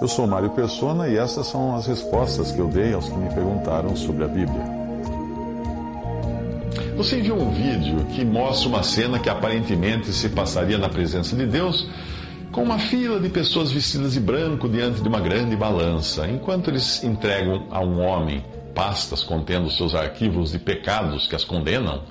Eu sou Mário Persona e essas são as respostas que eu dei aos que me perguntaram sobre a Bíblia. Você enviou um vídeo que mostra uma cena que aparentemente se passaria na presença de Deus, com uma fila de pessoas vestidas de branco diante de uma grande balança, enquanto eles entregam a um homem pastas contendo seus arquivos de pecados que as condenam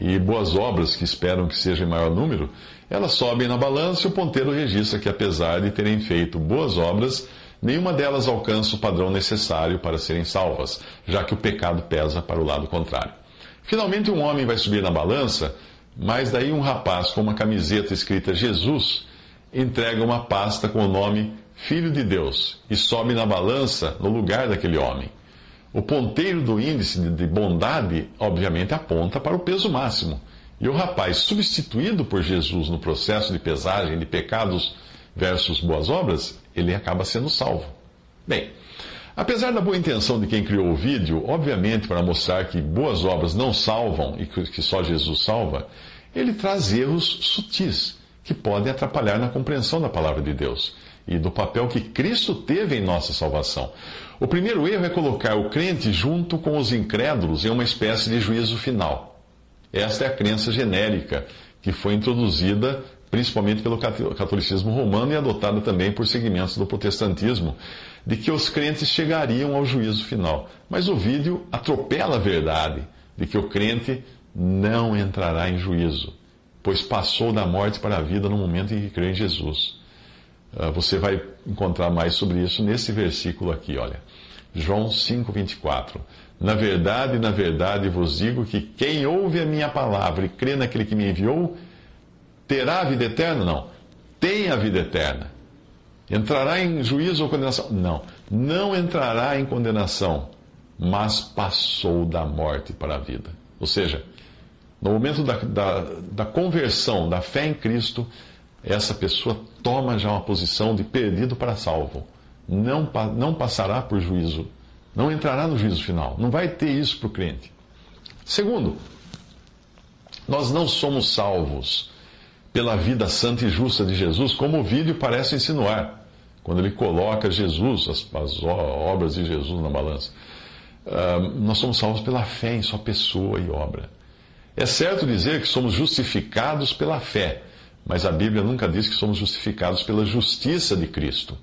e boas obras que esperam que seja em maior número, elas sobem na balança e o ponteiro registra que, apesar de terem feito boas obras, nenhuma delas alcança o padrão necessário para serem salvas, já que o pecado pesa para o lado contrário. Finalmente, um homem vai subir na balança, mas daí um rapaz com uma camiseta escrita Jesus entrega uma pasta com o nome Filho de Deus e sobe na balança no lugar daquele homem. O ponteiro do índice de bondade, obviamente, aponta para o peso máximo. E o rapaz, substituído por Jesus no processo de pesagem de pecados versus boas obras, ele acaba sendo salvo. Bem, apesar da boa intenção de quem criou o vídeo, obviamente para mostrar que boas obras não salvam e que só Jesus salva, ele traz erros sutis que podem atrapalhar na compreensão da palavra de Deus e do papel que Cristo teve em nossa salvação. O primeiro erro é colocar o crente junto com os incrédulos em uma espécie de juízo final. Esta é a crença genérica que foi introduzida principalmente pelo catolicismo romano e adotada também por segmentos do protestantismo, de que os crentes chegariam ao juízo final. Mas o vídeo atropela a verdade de que o crente não entrará em juízo, pois passou da morte para a vida no momento em que crê em Jesus. Ah, você vai encontrar mais sobre isso nesse versículo aqui, olha. João 5:24. Na verdade, na verdade vos digo que quem ouve a minha palavra e crê naquele que me enviou, terá a vida eterna? Não. Tem a vida eterna. Entrará em juízo ou condenação? Não. Não entrará em condenação, mas passou da morte para a vida. Ou seja, no momento da, da, da conversão, da fé em Cristo, essa pessoa toma já uma posição de perdido para salvo. Não, não passará por juízo, não entrará no juízo final. Não vai ter isso para o crente. Segundo, nós não somos salvos pela vida santa e justa de Jesus, como o vídeo parece insinuar, quando ele coloca Jesus, as, as obras de Jesus na balança. Uh, nós somos salvos pela fé em Sua pessoa e obra. É certo dizer que somos justificados pela fé mas a Bíblia nunca diz que somos justificados pela justiça de Cristo.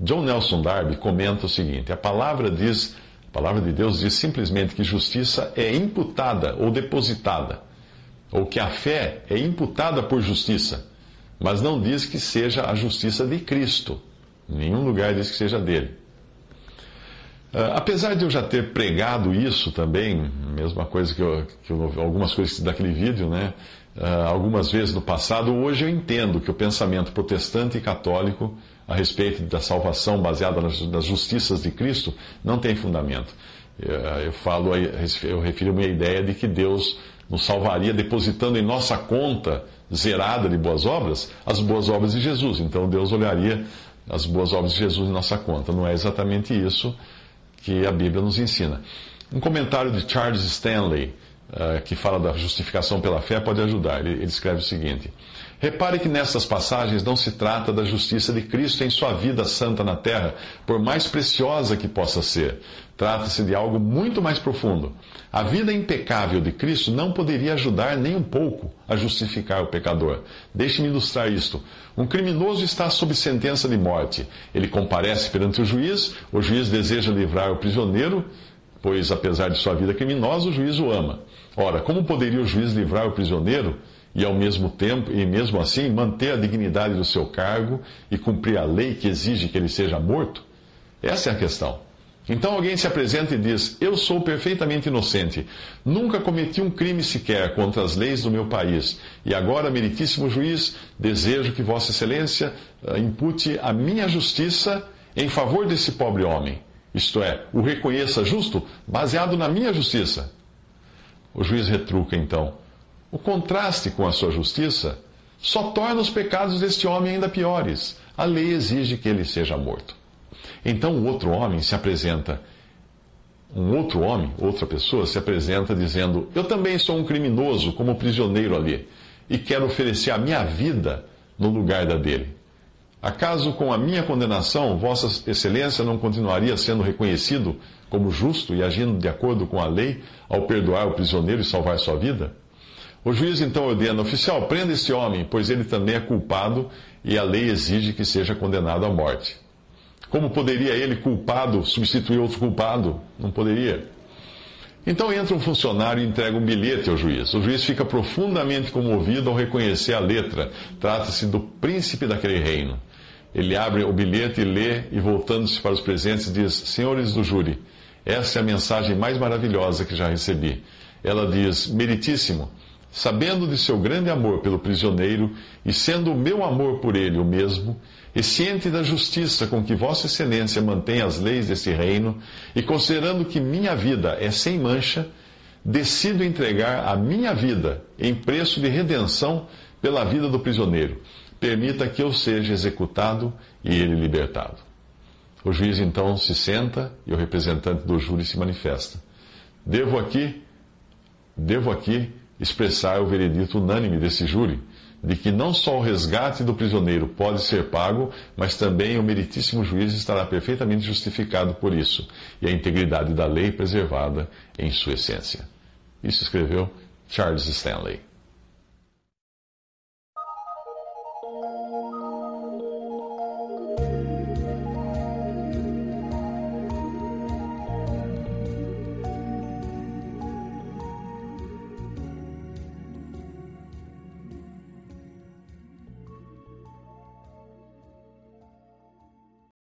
John Nelson Darby comenta o seguinte: a palavra diz, a palavra de Deus diz simplesmente que justiça é imputada ou depositada, ou que a fé é imputada por justiça, mas não diz que seja a justiça de Cristo. Em nenhum lugar diz que seja dele. Uh, apesar de eu já ter pregado isso também, mesma coisa que, eu, que eu, algumas coisas daquele vídeo, né? uh, algumas vezes no passado, hoje eu entendo que o pensamento protestante e católico a respeito da salvação baseada nas, nas justiças de Cristo não tem fundamento. Uh, eu falo, eu refiro a minha ideia de que Deus nos salvaria depositando em nossa conta zerada de boas obras as boas obras de Jesus. Então Deus olharia as boas obras de Jesus em nossa conta. Não é exatamente isso que a Bíblia nos ensina. Um comentário de Charles Stanley que fala da justificação pela fé pode ajudar. Ele, ele escreve o seguinte: Repare que nessas passagens não se trata da justiça de Cristo em sua vida santa na terra, por mais preciosa que possa ser. Trata-se de algo muito mais profundo. A vida impecável de Cristo não poderia ajudar nem um pouco a justificar o pecador. Deixe-me ilustrar isto. Um criminoso está sob sentença de morte. Ele comparece perante o juiz, o juiz deseja livrar o prisioneiro pois apesar de sua vida criminosa, o juiz o ama. Ora, como poderia o juiz livrar o prisioneiro e ao mesmo tempo, e mesmo assim, manter a dignidade do seu cargo e cumprir a lei que exige que ele seja morto? Essa é a questão. Então alguém se apresenta e diz: Eu sou perfeitamente inocente, nunca cometi um crime sequer contra as leis do meu país, e agora, meritíssimo juiz, desejo que Vossa Excelência eh, impute a minha justiça em favor desse pobre homem, isto é, o reconheça justo baseado na minha justiça. O juiz retruca então: O contraste com a sua justiça só torna os pecados deste homem ainda piores. A lei exige que ele seja morto. Então o outro homem se apresenta, um outro homem, outra pessoa, se apresenta dizendo: Eu também sou um criminoso, como prisioneiro ali, e quero oferecer a minha vida no lugar da dele. Acaso com a minha condenação, Vossa Excelência não continuaria sendo reconhecido como justo e agindo de acordo com a lei ao perdoar o prisioneiro e salvar sua vida? O juiz então ordena: oficial, prenda este homem, pois ele também é culpado e a lei exige que seja condenado à morte. Como poderia ele, culpado, substituir outro culpado? Não poderia. Então entra um funcionário e entrega um bilhete ao juiz. O juiz fica profundamente comovido ao reconhecer a letra. Trata-se do príncipe daquele reino. Ele abre o bilhete e lê, e voltando-se para os presentes, diz: Senhores do júri, essa é a mensagem mais maravilhosa que já recebi. Ela diz: Meritíssimo sabendo de seu grande amor pelo prisioneiro e sendo o meu amor por ele o mesmo, e ciente da justiça com que Vossa Excelência mantém as leis desse reino, e considerando que minha vida é sem mancha, decido entregar a minha vida em preço de redenção pela vida do prisioneiro. Permita que eu seja executado e ele libertado. O juiz então se senta e o representante do júri se manifesta. Devo aqui, devo aqui expressar o veredito unânime desse júri de que não só o resgate do prisioneiro pode ser pago, mas também o meritíssimo juiz estará perfeitamente justificado por isso, e a integridade da lei preservada em sua essência. Isso escreveu Charles Stanley.